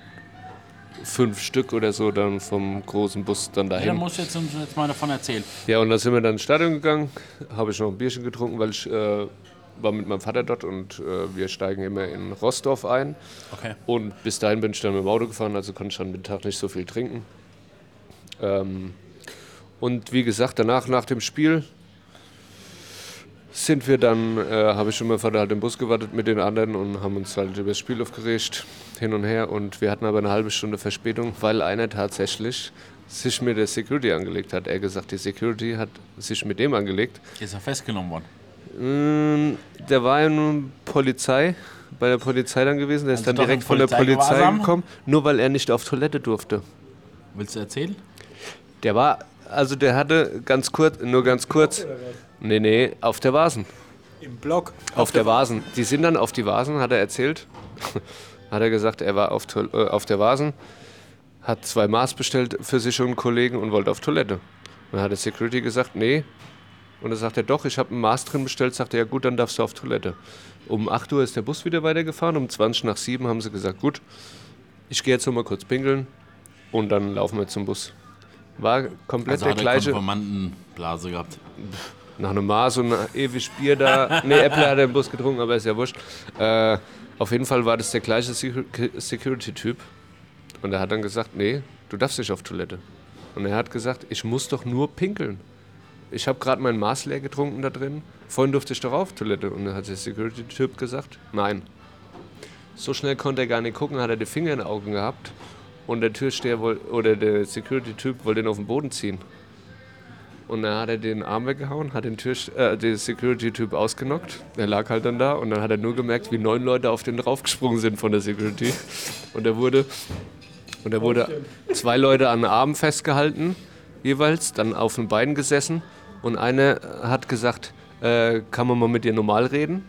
fünf Stück oder so dann vom großen Bus dann Ja, dahin. dann musst du jetzt, uns jetzt mal davon erzählen. Ja, und dann sind wir dann ins Stadion gegangen, habe ich noch ein Bierchen getrunken, weil ich äh, war mit meinem Vater dort und äh, wir steigen immer in Rostorf ein. Okay. Und bis dahin bin ich dann mit dem Auto gefahren, also konnte ich am Mittag nicht so viel trinken. Ähm, und wie gesagt, danach, nach dem Spiel, sind wir dann, äh, habe ich schon mein Vater halt im Bus gewartet mit den anderen und haben uns halt über das Spiel aufgeregt, hin und her. Und wir hatten aber eine halbe Stunde Verspätung, weil einer tatsächlich sich mit der Security angelegt hat. Er gesagt, die Security hat sich mit dem angelegt. Ist er festgenommen worden? Ähm, Der war ja nun Polizei, bei der Polizei dann gewesen. Der ist Also dann doch direkt von der Polizei gekommen, nur weil er nicht auf Toilette durfte. Willst du erzählen? Der war, also der hatte ganz kurz, nur ganz kurz, nee, nee, auf der Vasen. Im Block. Auf der Vasen. Die sind dann auf die Vasen, hat er erzählt. hat er gesagt, er war auf, äh, auf der Vasen, hat zwei Maß bestellt für sich und einen Kollegen und wollte auf Toilette. Und dann hat der Security gesagt, nee. Und dann sagt er, doch, ich habe ein Maß drin bestellt. Sagt er, ja gut, dann darfst du auf Toilette. Um 8 Uhr ist der Bus wieder weitergefahren. Um 20 nach 7 haben sie gesagt, gut, ich gehe jetzt noch mal kurz pinkeln und dann laufen wir zum Bus. War komplett Also der er gleiche. Konformantenblase gehabt. Nach einem Maß und ewig Bier da. Ne, Apple hat er im Bus getrunken, aber ist ja wurscht. Äh, auf jeden Fall war das der gleiche Secu- Security-Typ. Und er hat dann gesagt, nee, du darfst nicht auf Toilette. Und er hat gesagt, ich muss doch nur pinkeln. ich habe gerade mein Maß leer getrunken da drin. Vorhin durfte ich doch auf Toilette. Und dann hat der Security-Typ gesagt, nein. So schnell konnte er gar nicht gucken, hat er die Finger in den Augen gehabt. Und der Türsteher oder der Security-Typ wollte ihn auf den Boden ziehen. Und dann hat er den Arm weggehauen, hat den, äh, den Security-Typ ausgenockt. Er lag halt dann da und dann hat er nur gemerkt, wie neun Leute auf den draufgesprungen sind von der Security. Und er wurde, und er wurde zwei Leute an den Armen festgehalten, jeweils, dann auf den Beinen gesessen. Und eine hat gesagt, äh, kann man mal mit dir normal reden?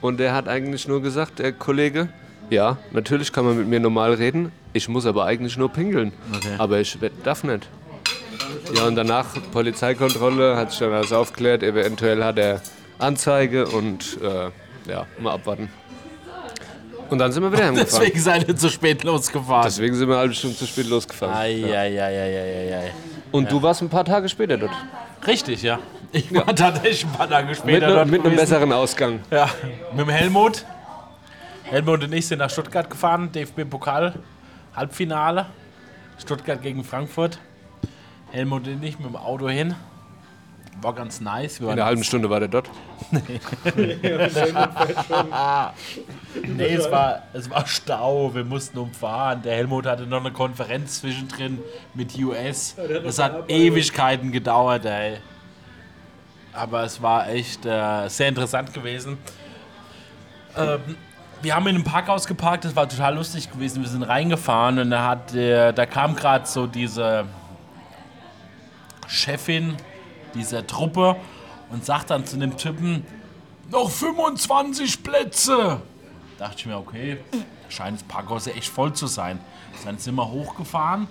Und er hat eigentlich nur gesagt, der Kollege, ja, natürlich kann man mit mir normal reden, ich muss aber eigentlich nur pingeln. Aber ich darf nicht. Ja, und danach Polizeikontrolle, hat sich dann alles aufgeklärt, eventuell hat er Anzeige und äh, ja, mal abwarten. Und dann sind wir wieder heimgefahren. Deswegen seid ihr zu spät losgefahren. Deswegen sind wir eine halbe Stunde zu spät losgefahren. Eieieiei. Und du warst ein paar Tage später dort. Richtig, ja. Ich war tatsächlich ein paar Tage Mit, später ne, dort mit einem gewesen. besseren Ausgang. Ja, mit dem Helmut. Helmut und ich sind nach Stuttgart gefahren, DFB-Pokal, Halbfinale. Stuttgart gegen Frankfurt. Helmut und ich mit dem Auto hin. War ganz nice. Wir In einer halben Stunde war der dort. Nee, es war, es war Stau, wir mussten umfahren. Der Helmut hatte noch eine Konferenz zwischendrin mit US. Das hat Ewigkeiten gedauert, ey. Aber es war echt äh, sehr interessant gewesen. Ähm, wir haben in einem Parkhaus geparkt, das war total lustig gewesen. Wir sind reingefahren und da, hat, äh, da kam gerade so diese Chefin dieser Truppe und sagt dann zu dem Typen, noch 25 Plätze. Dachte ich mir, okay, scheint das Parkhaus ja echt voll zu sein. Dann sind wir hochgefahren.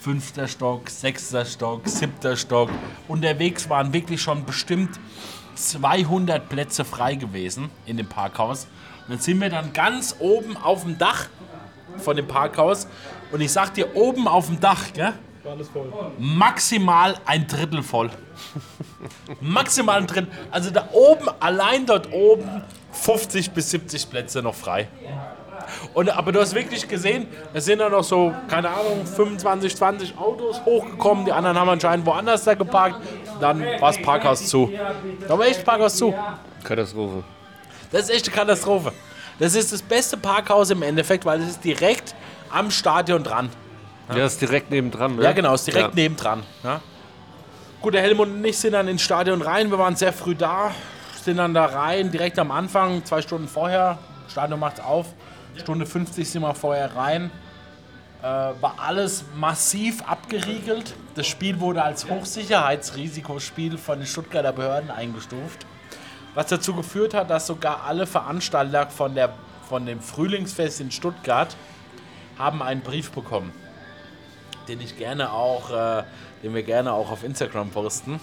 Fünfter Stock, sechster Stock, siebter Stock. Unterwegs waren wirklich schon bestimmt 200 Plätze frei gewesen in dem Parkhaus. Dann sind wir dann ganz oben auf dem Dach von dem Parkhaus. Und ich sag dir, oben auf dem Dach, gell? maximal ein Drittel voll. maximal ein Drittel. Also da oben, allein dort oben, 50 bis 70 Plätze noch frei. Und, aber du hast wirklich gesehen, es sind dann noch so, keine Ahnung, 25, 20 Autos hochgekommen. Die anderen haben anscheinend woanders da geparkt. Dann war das Parkhaus zu. Da war echt das Parkhaus zu. Katastrophe. Das ist echt eine Katastrophe. Das ist das beste Parkhaus im Endeffekt, weil es ist direkt am Stadion dran. Ja, ist direkt nebendran, ne? Ja, genau, ist direkt Ja. nebendran. Ja. Gut, der Helmut und ich sind dann ins Stadion rein. Wir waren sehr früh da, sind dann da rein, direkt am Anfang, zwei Stunden vorher. Stadion macht auf. Stunde 50 sind wir vorher rein. Äh, war alles massiv abgeriegelt. Das Spiel wurde als Hochsicherheitsrisikospiel von den Stuttgarter Behörden eingestuft. Was dazu geführt hat, dass sogar alle Veranstalter von, der, von dem Frühlingsfest in Stuttgart haben einen Brief bekommen den ich gerne auch, äh, den wir gerne auch auf Instagram posten.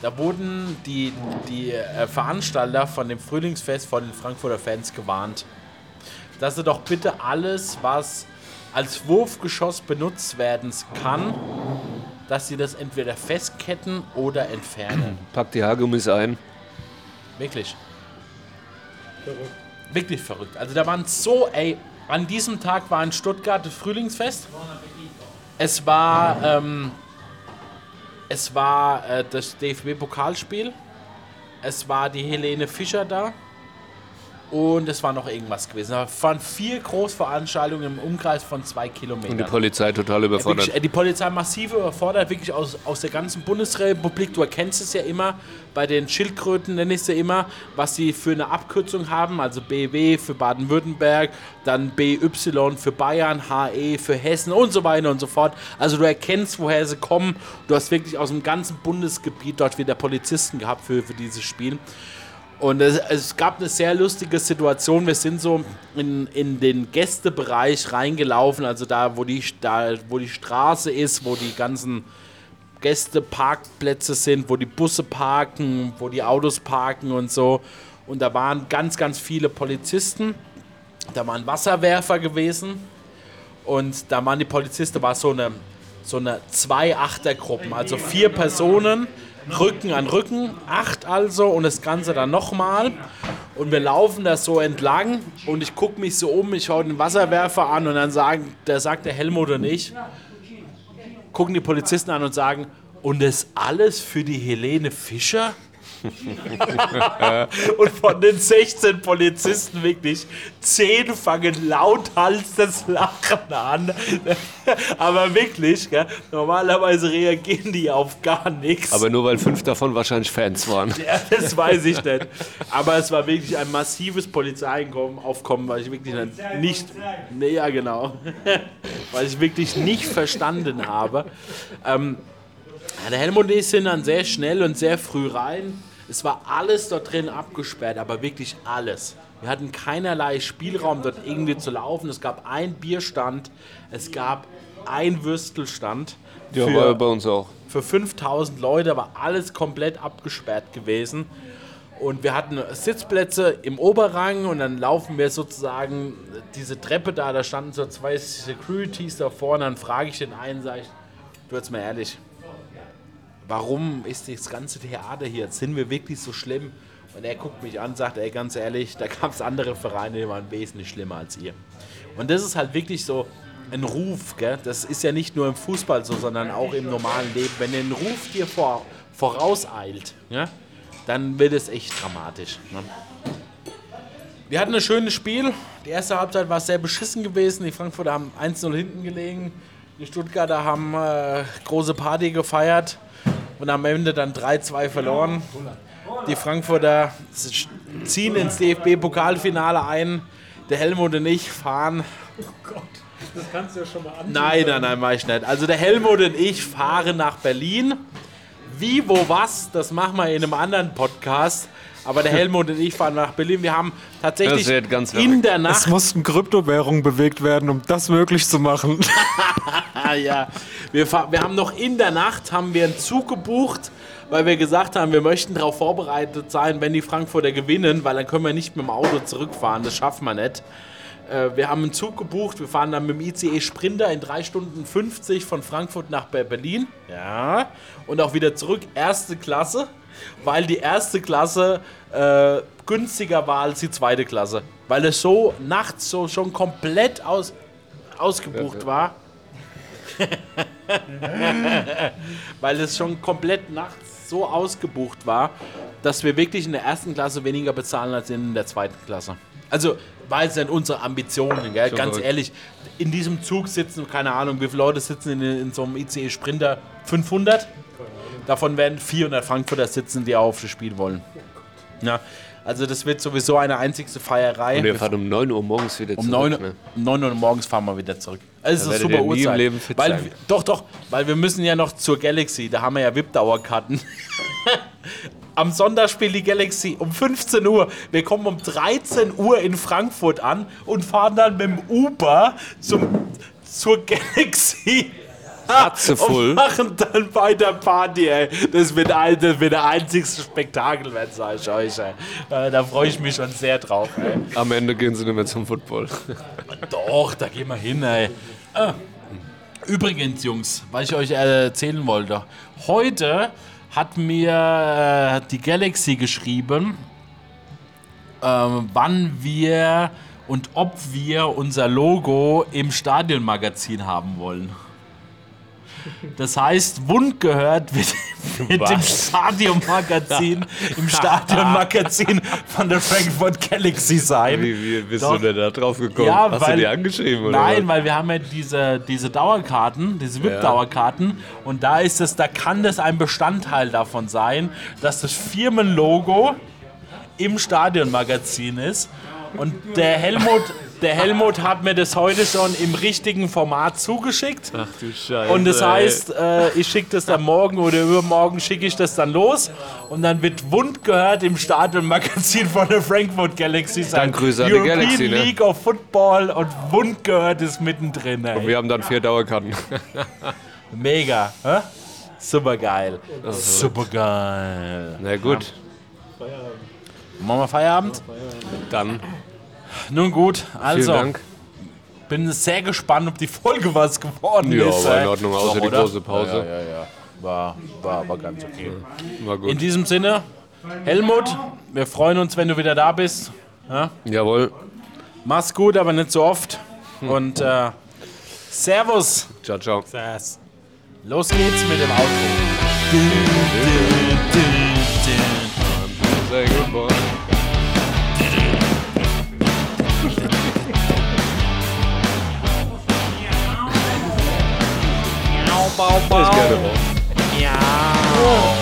Da wurden die, die äh, Veranstalter von dem Frühlingsfest von den Frankfurter Fans gewarnt, dass sie doch bitte alles, was als Wurfgeschoss benutzt werden kann, dass sie das entweder festketten oder entfernen. Pack die Haargummis ein. Wirklich. Wirklich verrückt. Also da waren so, ey, an diesem Tag war in Stuttgart das Frühlingsfest. Es war, ähm, es war äh, das DFB-Pokalspiel. Es war die Helene Fischer da. Und es war noch irgendwas gewesen. Es waren vier Großveranstaltungen im Umkreis von zwei Kilometern. Und die Polizei total überfordert. Wirklich, äh, die Polizei massiv überfordert, wirklich aus, aus der ganzen Bundesrepublik. Du erkennst es ja immer bei den Schildkröten, nenne ich es ja immer, was sie für eine Abkürzung haben. Also BW für Baden-Württemberg, dann BY für Bayern, HE für Hessen und so weiter und so fort. Also du erkennst, woher sie kommen. Du hast wirklich aus dem ganzen Bundesgebiet dort wieder Polizisten gehabt für, für dieses Spiel. Und es, es gab eine sehr lustige Situation. Wir sind so in, in den Gästebereich reingelaufen, also da wo, die, da, wo die Straße ist, wo die ganzen Gästeparkplätze sind, wo die Busse parken, wo die Autos parken und so. Und da waren ganz, ganz viele Polizisten. Da waren Wasserwerfer gewesen. Und da waren die Polizisten, war so eine, so eine zwei Achtergruppen, also vier Personen, Rücken an Rücken, acht also und das Ganze dann nochmal. Und wir laufen da so entlang und ich gucke mich so um, ich schaue den Wasserwerfer an und dann sagen, da sagt der Helmut und ich, gucken die Polizisten an und sagen, Und das alles für die Helene Fischer? und von den 16 Polizisten wirklich 10 fangen lauthals das Lachen an. Aber wirklich, gell, normalerweise reagieren die auf gar nichts. Aber nur weil fünf davon wahrscheinlich Fans waren. Ja, das weiß ich nicht. Aber es war wirklich ein massives Polizeiaufkommen, weil ich wirklich nicht. Nee, ja, genau. weil ich wirklich nicht verstanden habe. Ähm, der Helmut und ich sind dann sehr schnell und sehr früh rein. Es war alles dort drin abgesperrt, aber wirklich alles. Wir hatten keinerlei Spielraum, dort irgendwie zu laufen. Es gab ein Bierstand, es gab ein Würstelstand. Ja, war bei uns auch. Für 5000 Leute war alles komplett abgesperrt gewesen. Und wir hatten Sitzplätze im Oberrang und dann laufen wir sozusagen diese Treppe da, da standen so zwei Securities davor und dann frage ich den einen, sage ich, du jetzt mal ehrlich, warum ist das ganze Theater hier? Sind wir wirklich so schlimm? Und er guckt mich an und sagt, ey, ganz ehrlich, da gab es andere Vereine, die waren wesentlich schlimmer als ihr. Und das ist halt wirklich so ein Ruf, gell? das ist ja nicht nur im Fußball so, sondern auch im normalen Leben. Wenn ein Ruf dir vor, vorauseilt, ja, dann wird es echt dramatisch. Ne? Wir hatten ein schönes Spiel. Die erste Halbzeit war sehr beschissen gewesen. Die Frankfurter haben 1-0 hinten gelegen. Die Stuttgarter haben äh, große Party gefeiert und am Ende dann 3-2 verloren. Die Frankfurter ziehen ins DFB-Pokalfinale ein. Der Helmut und ich fahren. Oh Gott, das kannst du ja schon mal an. Nein, nein, nein, mach ich nicht. Also der Helmut und ich fahren nach Berlin. Wie, wo, was, das machen wir in einem anderen Podcast. Aber der Helmut und ich fahren nach Berlin. Wir haben tatsächlich in der Nacht. Es mussten Kryptowährungen bewegt werden, um das möglich zu machen. ja, wir, wir haben noch in der Nacht haben wir einen Zug gebucht, weil wir gesagt haben, wir möchten darauf vorbereitet sein, wenn die Frankfurter gewinnen, weil dann können wir nicht mit dem Auto zurückfahren. Das schaffen wir nicht. Äh, wir haben einen Zug gebucht. Wir fahren dann mit dem ICE Sprinter in 3 Stunden 50 von Frankfurt nach Berlin. Ja. Und auch wieder zurück. Erste Klasse weil die erste Klasse äh, günstiger war als die zweite Klasse. Weil es so nachts so schon komplett aus, ausgebucht war. weil es schon komplett nachts so ausgebucht war, dass wir wirklich in der ersten Klasse weniger bezahlen als in der zweiten Klasse. Also war es denn unsere Ambitionen, gell? ganz verrückt. ehrlich. In diesem Zug sitzen, keine Ahnung, wie viele Leute sitzen in, in so einem ICE Sprinter? 500? Davon werden 400 Frankfurter sitzen, die auf das Spiel wollen. Ja, also das wird sowieso eine einzigste Feierei. Und wir fahren um 9 Uhr morgens wieder um zurück. 9, ne? Um 9 Uhr morgens fahren wir wieder zurück. Es ist eine super Uhrzeit. Weil, sein. Doch, doch, weil wir müssen ja noch zur Galaxy, da haben wir ja VIP-Dauerkarten. Am Sonntag spielt die Galaxy um 15 Uhr. Wir kommen um 13 Uhr in Frankfurt an und fahren dann mit dem Uber zum, zur Galaxy ratzevoll. Und machen dann weiter Party, ey. Das wird, ein, das wird der einzigste Spektakel werden, sag ich euch, ey. Äh, da freue ich mich schon sehr drauf, ey. Am Ende gehen sie nicht mehr zum Football. Doch, da gehen wir hin, ey. Ah. Übrigens, Jungs, was ich euch erzählen wollte. Heute hat mir äh, die Galaxy geschrieben, ähm, wann wir und ob wir unser Logo im Stadionmagazin haben wollen. Das heißt, Wund gehört wird, wird im Stadionmagazin, im Stadionmagazin von der Frankfurt Galaxy sein. Wie, wie bist Doch, du denn da drauf gekommen? Ja, Hast weil, du die angeschrieben? Oder nein, was? weil wir haben ja diese, diese Dauerkarten, diese VIP-Dauerkarten und da ist es, da kann das ein Bestandteil davon sein, dass das Firmenlogo im Stadionmagazin ist und der Helmut der Helmut hat mir das heute schon im richtigen Format zugeschickt. Ach du Scheiße. Und das heißt, äh, ich schicke das dann morgen oder übermorgen schicke ich das dann los. Und dann wird Wund gehört im Stadionmagazin von der Frankfurt Galaxy sein. Dann Grüße an die Galaxy, ne? League of Football und Wund gehört ist mittendrin. Ey. Und wir haben dann vier Dauerkarten. Mega. Hä? Super geil. Super geil. Na gut. Ja. Machen wir Feierabend? Dann. Nun gut, also. Vielen Dank. Bin sehr gespannt, ob die Folge was geworden ja, ist. Ja, war in Ordnung, außer die große Pause. Ja, ja, ja. War, war, war ganz okay. War gut. In diesem Sinne, Helmut, wir freuen uns, wenn du wieder da bist. Ja? Jawohl. Mach's gut, aber nicht so oft. Hm. Und äh, Servus. Ciao, ciao. Los geht's mit dem Outro. Say goodbye. Bau, bau, Ist gerne Ja.